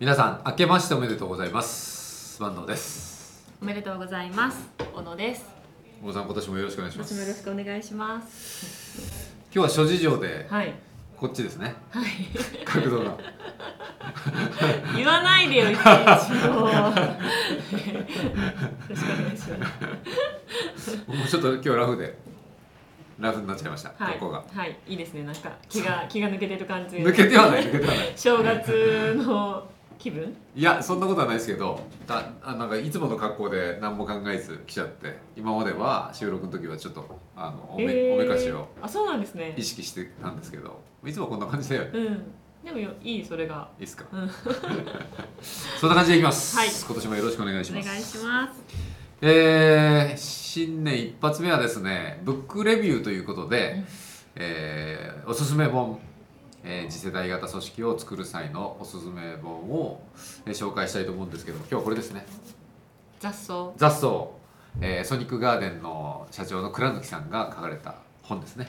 皆さん明けましておめでとうございます。坂東です。おめでとうございます。小野です。小野さん今年もよろしくお願いします。私もよろしくお願いします。今日は諸事情ではい。こっちですね。はい。角度が。言わないでよいちいちもうよろしくお願いしますもうちょっと今日ラフでラフになっちゃいました、はい。ここが。はい。いいですね。なんか気が気が抜けてる感じ抜けてはない抜けてはない。正月の気分？いやそんなことはないですけどだあなんかいつもの格好で何も考えず来ちゃって今までは収録の時はちょっとあのおめ,、えー。おめかしをあそうなんですね。意識してたんですけどいつもこんな感じでいうん。でもよいいそれが。いですか、うん。そんな感じでいきます、はい。今年もよろしくお願いします。お願いします。えー新年一発目はですねブックレビューということで、うん。えーおすすめ本、えー次世代型組織を作る際のおすすめ本を、えー紹介したいと思うんですけど今日はこれですね。雑草。雑草、えーソニックガーデンの社長の倉貫さんが書かれた本ですね、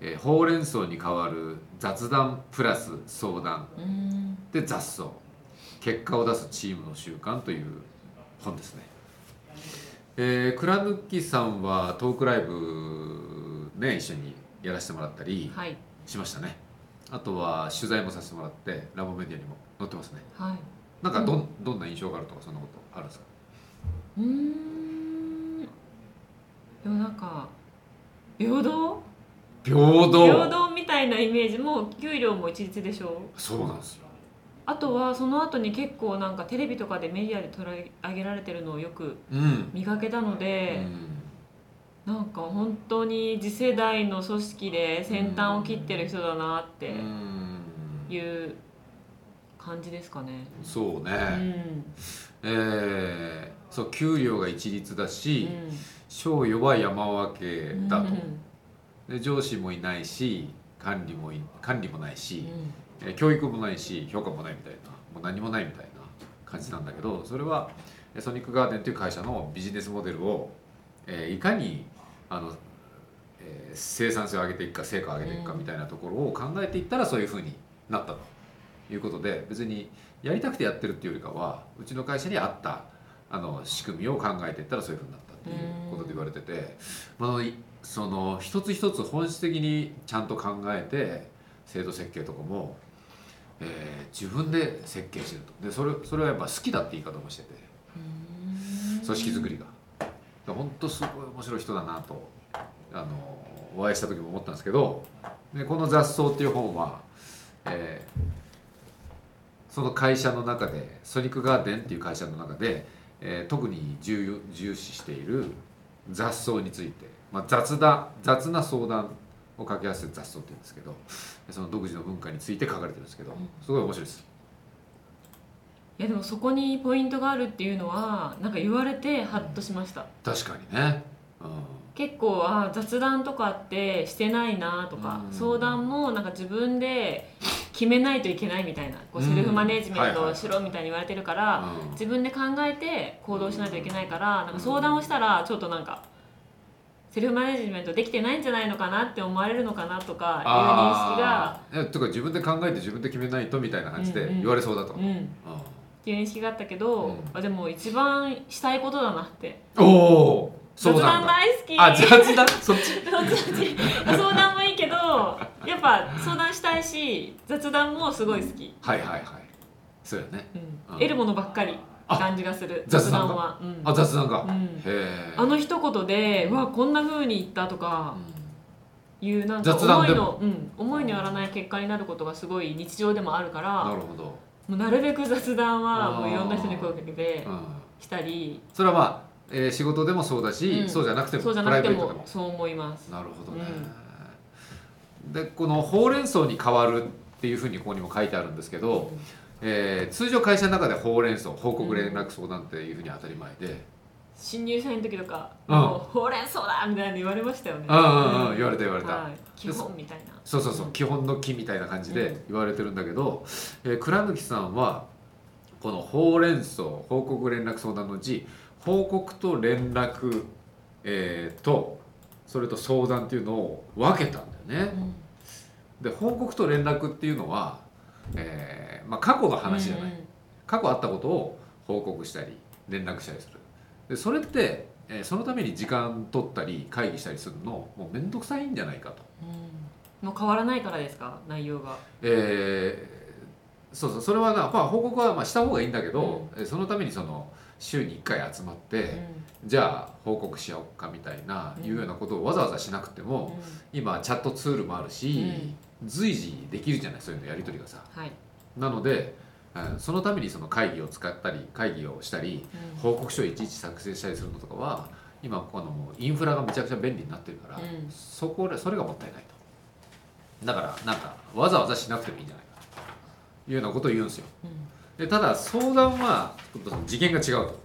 えーほうれん草に代わる雑談プラス相談。うん。で雑草。結果を出すチームの習慣という本ですね、えー、倉貫さんはトークライブね一緒にやらせてもらったりはい。しましたねあとは取材もさせてもらってラボメディアにも載ってますね。はい。なんかど,、ん、どんな印象があるとかそんなことあるんですか？うーん。でもなんか平等？平等。平等みたいなイメージも給料も一律でしょそうなんですよ。あとはその後に結構なんかテレビとかでメディアで取り上げられてるのをよくうん、見かけたのうで、んなんか本当に次世代の組織で先端を切ってる人だなってうん。いう感じですかね。そうね、うん。えーそう給料が一律だし、うん。賞与は山分けだと、うんで上司もいないし管理もい管理もないし、うん。えー教育もないし評価もないみたいなもう何もないみたいな感じなんだけどそれはえーソニックガーデンという会社のビジネスモデルを、えーいかにあの、えー生産性を上げていくか成果を上げていくかみたいなところを考えていったらそういうふうになったということで別にやりたくてやってるっていうよりかはうちの会社に合ったあの仕組みを考えていったらそういうふうになったっていうことで言われてて、まあ、いその一つ一つ本質的にちゃんと考えて制度設計とかも、えー自分で設計してると。でそれそれはやっぱ好きだって言い方もしててうん。組織づくりが本当すごい面白い人だなとあのお会いした時も思ったんですけどでこの「雑草」っていう本は、えーその会社の中でソニックガーデンっていう会社の中で、えー特に重重視している雑草について、まあ、雑だ雑な相談を掛け合わせて雑草って言うんですけどその独自の文化について書かれてるんですけどすごい面白いです。いやでもそこにポイントがあるっていうのはなんか言われてハッとしました。確かにね、うん。結構あ雑談とかってしてないなとかうん。相談もなんか自分で決めないといけないみたいなこううん。セルフマネジメントをしろみたいに言われてるからうん。自分で考えて行動しないといけないからなんか相談をしたらちょっとなんかセルフマネジメントできてないんじゃないのかなって思われるのかなとかいう認識があーいやとか自分で考えて自分で決めないとみたいな感じでうんうん言われそうだと、うん。っうていう認識があったけど、うん。あでも一番したいことだなって。んおお雑談大好き。あ雑談？そっち？そっち。相談もいいけどやっぱ相談したいし雑談もすごい好き、はいはいはい。そうやね。うん。うん。得るものばっかり感じがする。雑談が？は、うん。あ雑談が、へうん。えあの一言で「うわこんな風に言った」とかいうなんか思いの、うん、思いによらない結果になることがすごい日常でもあるからなるほど、もうなるべく雑談はもういろんな人に声をかけてうん、したり。それはまあ、えー仕事でもそうだし、うん。そうじゃなくてもそうじゃなくてプライベートでも。もそう思います。なるほどね、でこのほうれん草に変わるっていうふうにここにも書いてあるんですけど、えー通常会社の中でほうれん草報告連絡相談っていうふうに当たり前で、新入社員の時とか「うんほうれん草だ!」みたいに言われましたよね。うんうんうん言われた言われたはい、基本みたいな。そうそうそう基本の木みたいな感じで言われてるんだけど、えー倉貫さんはこのほうれん草報告連絡相談のうち報告と連絡、えーとそれと相談っていうのを分けたんだよね。で報告と連絡っていうのは、えーまあ、過去の話じゃない、うんうん過去あったことを報告したり連絡したりするでそれって、えーそのために時間取ったり会議したりするのもう面倒くさいんじゃないかと、うん。もう変わらないからですか？内容が。えーそうそう。それはな、まあ、報告はまあした方がいいんだけど、えーそのためにその週に1回集まって、じゃあ報告しようかみたいな、うん。いうようなことをわざわざしなくても、今チャットツールもあるし、随時できるじゃないそういうのやり取りがさ。はい、なので、うんそのためにその会議を使ったり会議をしたり報告書をいちいち作成したりするのとかは今このインフラがめちゃくちゃ便利になってるから、うん。そこでそれがもったいないと。だからなんかわざわざしなくてもいいんじゃないかというようなことを言うんですよ。でただ相談は次元が違うと、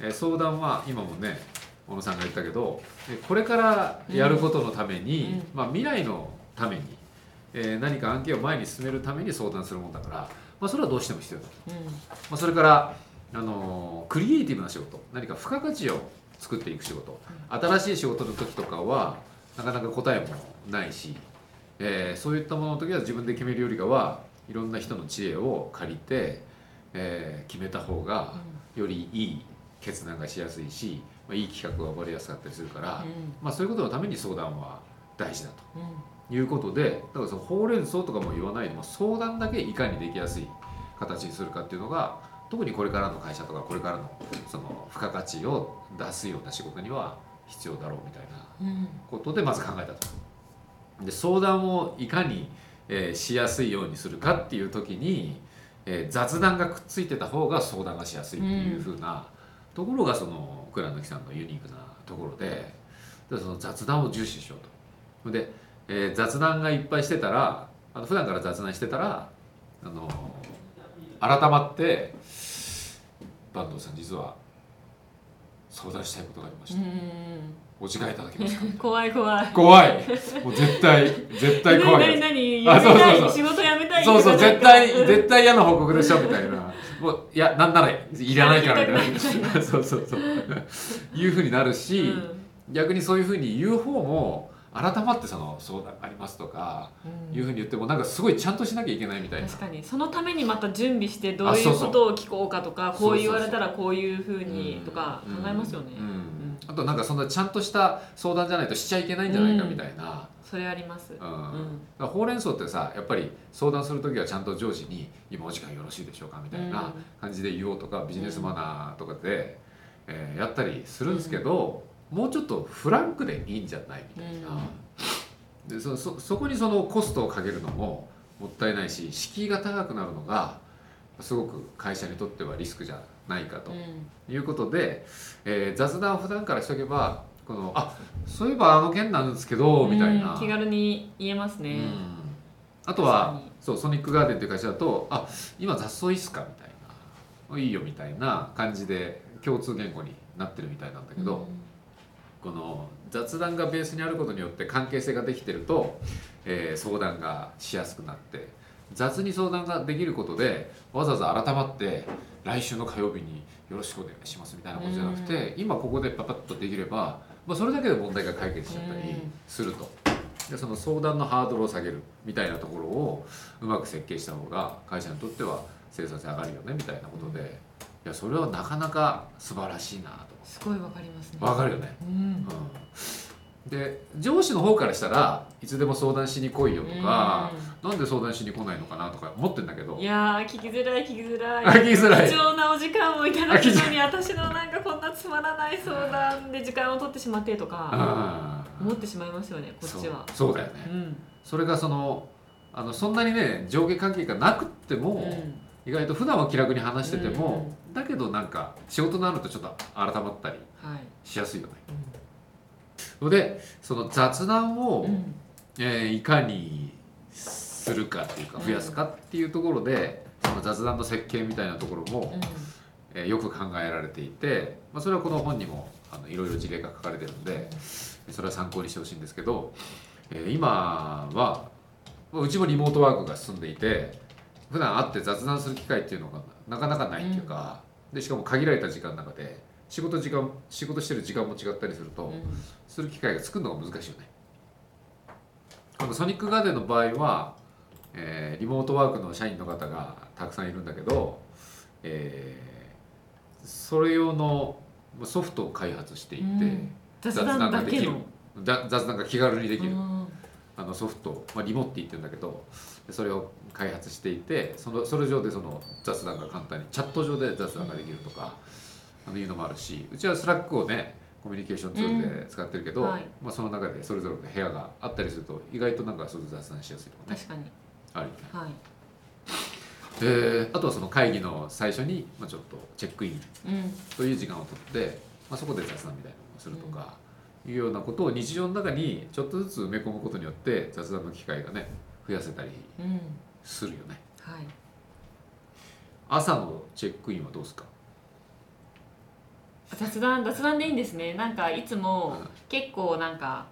えー相談は今もね小野さんが言ったけどでこれからやることのために、うん。まあ、未来のために、えー何か案件を前に進めるために相談するもんだから、まあ、それはどうしても必要だと、うん。まあ、それから、あのークリエイティブな仕事。何か付加価値を作っていく仕事。新しい仕事の時とかはなかなか答えもないし、えーそういったものの時は自分で決めるよりかはいろんな人の知恵を借りて、えー決めた方がよりいい決断がしやすいし、まあ、いい企画が生まれやすかったりするから、まあ、そういうことのために相談は大事だうんうん。ということでだからそのほうれん草とかも言わないでも相談だけいかにできやすい形にするかっていうのが特にこれからの会社とかこれからのその付加価値を出すような仕事には必要だろうみたいなことでまず考えたと。で相談をいかに、えーしやすいようにするかっていう時に、えー雑談がくっついてた方が相談がしやすいっていう風なところがその倉貫さんのユニークなところででその雑談を重視しようと。で、えー雑談がいっぱいしてたらあの普段から雑談してたらあの改まって坂東さん実は相談したいことがありました。うん。お時間いただけますか？う ん怖い怖い。怖い。もう絶対絶対怖い。何何あそうそうそう。仕事辞めたい？そうそう絶対うん絶対嫌な報告でしょ？みたいな。もういやなんならいらないからみたいな。そうそうそう。いうふうになるし、うん。逆にそういうふうに言う方も改まってその相談がありますとかうん。いうふうに言ってもなんかすごいちゃんとしなきゃいけないみたいな。確かに。そのためにまた準備してどういうことを聞こうかとかこう言われたらこういうふうにとかうん考えますよね、うん。あとなんかそんなちゃんとした相談じゃないとしちゃいけないんじゃないかみたいな、それあります、うん。うん。ほうれん草ってさやっぱり相談する時はちゃんと上司に「今お時間よろしいでしょうか」みたいな感じで言おうとかビジネスマナーとかで、えーやったりするんですけど、もうちょっとフランクでいいんじゃないみたいな、でそそそこにそのコストをかけるのももったいないし敷居が高くなるのがすごく会社にとってはリスクじゃないかとうん。いうことで、えー雑談を普段からしとけばこのあそういえばあの件なんですけどみたいな。うん気軽に言えますね、うん。あとはそうソニックガーデンっていう会社だと「あ今雑草いいっすか?」みたいな「いいよ」みたいな感じで共通言語になってるみたいなんだけど、この雑談がベースにあることによって関係性ができてると、えー相談がしやすくなって雑に相談ができることでわざわざ改まって来週の火曜日によろしくお願いしますみたいなことじゃなくて、今ここでパパッとできれば、まあ、それだけで問題が解決しちゃったりすると。でその相談のハードルを下げるみたいなところをうまく設計した方が会社にとっては生産性上がるよねみたいなことでいやそれはなかなか素晴らしいなと。すごいわかりますね。わかるよね。うん。うん、で上司の方からしたらいつでも相談しに来いよとか、なんで相談しに来ないのかなとか思ってんだけど。うんいやー聞きづらい聞きづらい。あ聞きづらい。貴重なお時間をいただくのに私のなんかこんなつまらない相談で時間を取ってしまってとかあ思ってしまいますよねこっちは。そうだよね、うん。それがそのあのそんなにね上下関係がなくっても、うん意外と普段は気楽に話してても、だけどなんか仕事になるとちょっと改まったりはい。しやすいよね。のでその雑談を、うん。えーいかにするかっていうかうん。増やすかっていうところで、その雑談の設計みたいなところも、えーよく考えられていて、まあ、それはこの本にもあのいろいろ事例が書かれてるんでそれは参考にしてほしいんですけど、えー今はまあうちもリモートワークが進んでいて普段会って雑談する機会っていうのがなかなかないっていうか、でしかも限られた時間の中で仕事時間仕事してる時間も違ったりすると、うんする機会が作るのが難しいよね。このソニックガーデンの場合は、えーリモートワークの社員の方がたくさんいるんだけど、えーそれ用のソフトを開発していて、うん。雑談だけのだ雑談が気軽にできる、うんあのソフト、まあ、リモッティって言うんだけどそれを開発していてそのそれ上でその雑談が簡単にチャット上で雑談ができるとか、あのいうのもあるしうちは Slack をねコミュニケーションツールで使ってるけど、うんはい。まあ、その中でそれぞれの部屋があったりすると意外となんかそういう雑談しやすいとかね。確かに。あるよね。はい。であとはその会議の最初に、まあ、ちょっとチェックインうん。という時間をとって、まあ、そこで雑談みたいなのをするとか、いうようなことを日常の中にちょっとずつ埋め込むことによって雑談の機会がね増やせたりうんするよね。はい。朝のチェックインはどうですか？雑談雑談でいいんですね。なんかいつもうん。結構なんか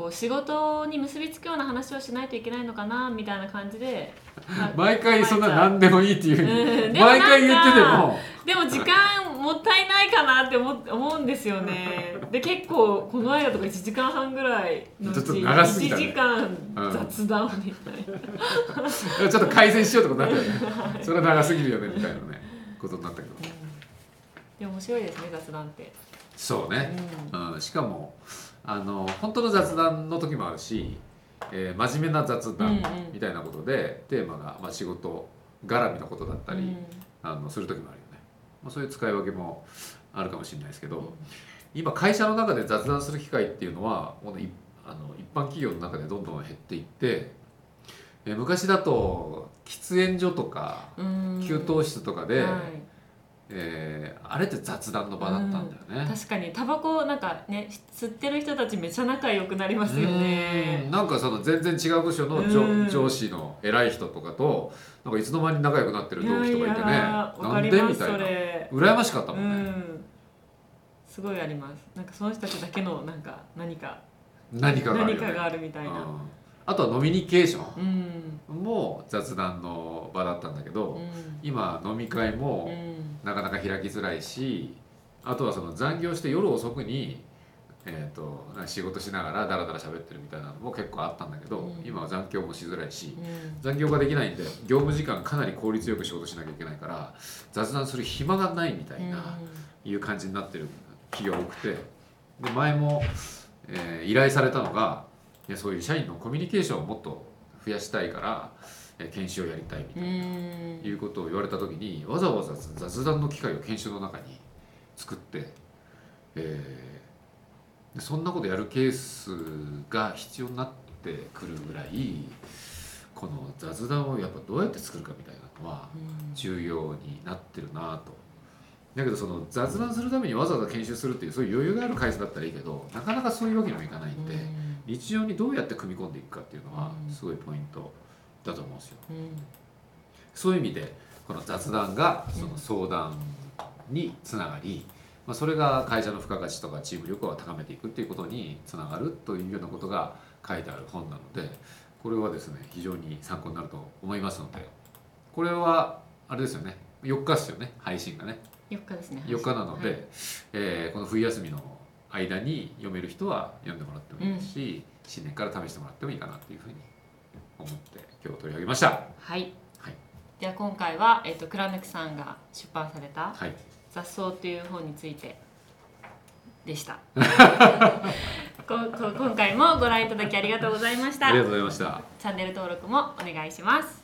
こう仕事に結びつくような話をしないといけないのかなみたいな感じで ま毎回そんな何でもいいっていう。ふうに、うん 毎回言ってても。でも時間もったいないかなって思思うんですよね。で結構この間とか1時間半ぐらいのうちちょっと長すぎ1たね。時間うん雑談みたいな、ちょっと改善しようってことになったよね。それは長すぎるよねみたいなねことになったけど。うん。でも面白いですね雑談って、そうね、ううん、しかもあの本当の雑談の時もあるし、えー真面目な雑談みたいなことで、テーマが、まあ、仕事絡みのことだったり、うん。あのする時もあるよね、まあ、そういう使い分けもあるかもしれないですけど、うん。今会社の中で雑談する機会っていうのはこのいあの一般企業の中でどんどん減っていって、えー昔だと喫煙所とかうん。給湯室とかで、はいえーあれって雑談の場だったんだよね。確かに。タバコなんかね吸ってる人たちめっちゃ仲良くなりますよね。うん。なんかその全然違う部署の上うん。上司の偉い人とかとなんかいつの間に仲良くなってる同期とかいてね。やわなんでみたいな。れ。羨ましかったうもんね、ん。すごいあります。なんかその人たちだけのなんか何か何かがあるよね。何かがあるみたいな。うん。あとは飲みニケーショうん。ンも雑談の場だったんだけど、うん。今飲み会もうんなかなか開きづらいしあとはその残業して夜遅くに、えー、と仕事しながらダラダラ喋ってるみたいなのも結構あったんだけど、うん。今は残業もしづらいしうん。残業ができないんで業務時間かなり効率よく仕事しなきゃいけないから雑談する暇がないみたいな、いう感じになってる企業多くてで前も、えー依頼されたのがいやそういう社員のコミュニケーションをもっと増やしたいから、えー研修をやりたいみたういな、ん。いうことを言われた時にわざわざ雑談の機会を研修の中に作って、えーでそんなことやるケースが必要になってくるぐらいこの雑談をやっぱどうやって作るかみたいなのはうん。重要になってるなと。だけどその雑談するためにわざわざ研修するっていうそういう余裕がある会社だったらいいけどなかなかそういうわけにもいかないんで、日常にどうやって組み込んでいくかっていうのはうん。すごいポイントだと思うんですよ。うん。うんそういう意味でこの雑談がその相談につながり、まあ、それが会社の付加価値とかチーム力を高めていくっていうことにつながるというようなことが書いてある本なのでこれはですね非常に参考になると思いますのでこれはあれですよね4日ですよね配信がね。4日ですね4日なので、はい。えーこの冬休みの間に読める人は読んでもらってもいいし、新年から試してもらってもいいかなというふうに思って今日取り上げました。はい。はい。では今回は、えっと倉貫さんが出版されたはい「雑草」という本についてでした。ここ今回もご覧いただきありがとうございました。ありがとうございました。チャンネル登録もお願いします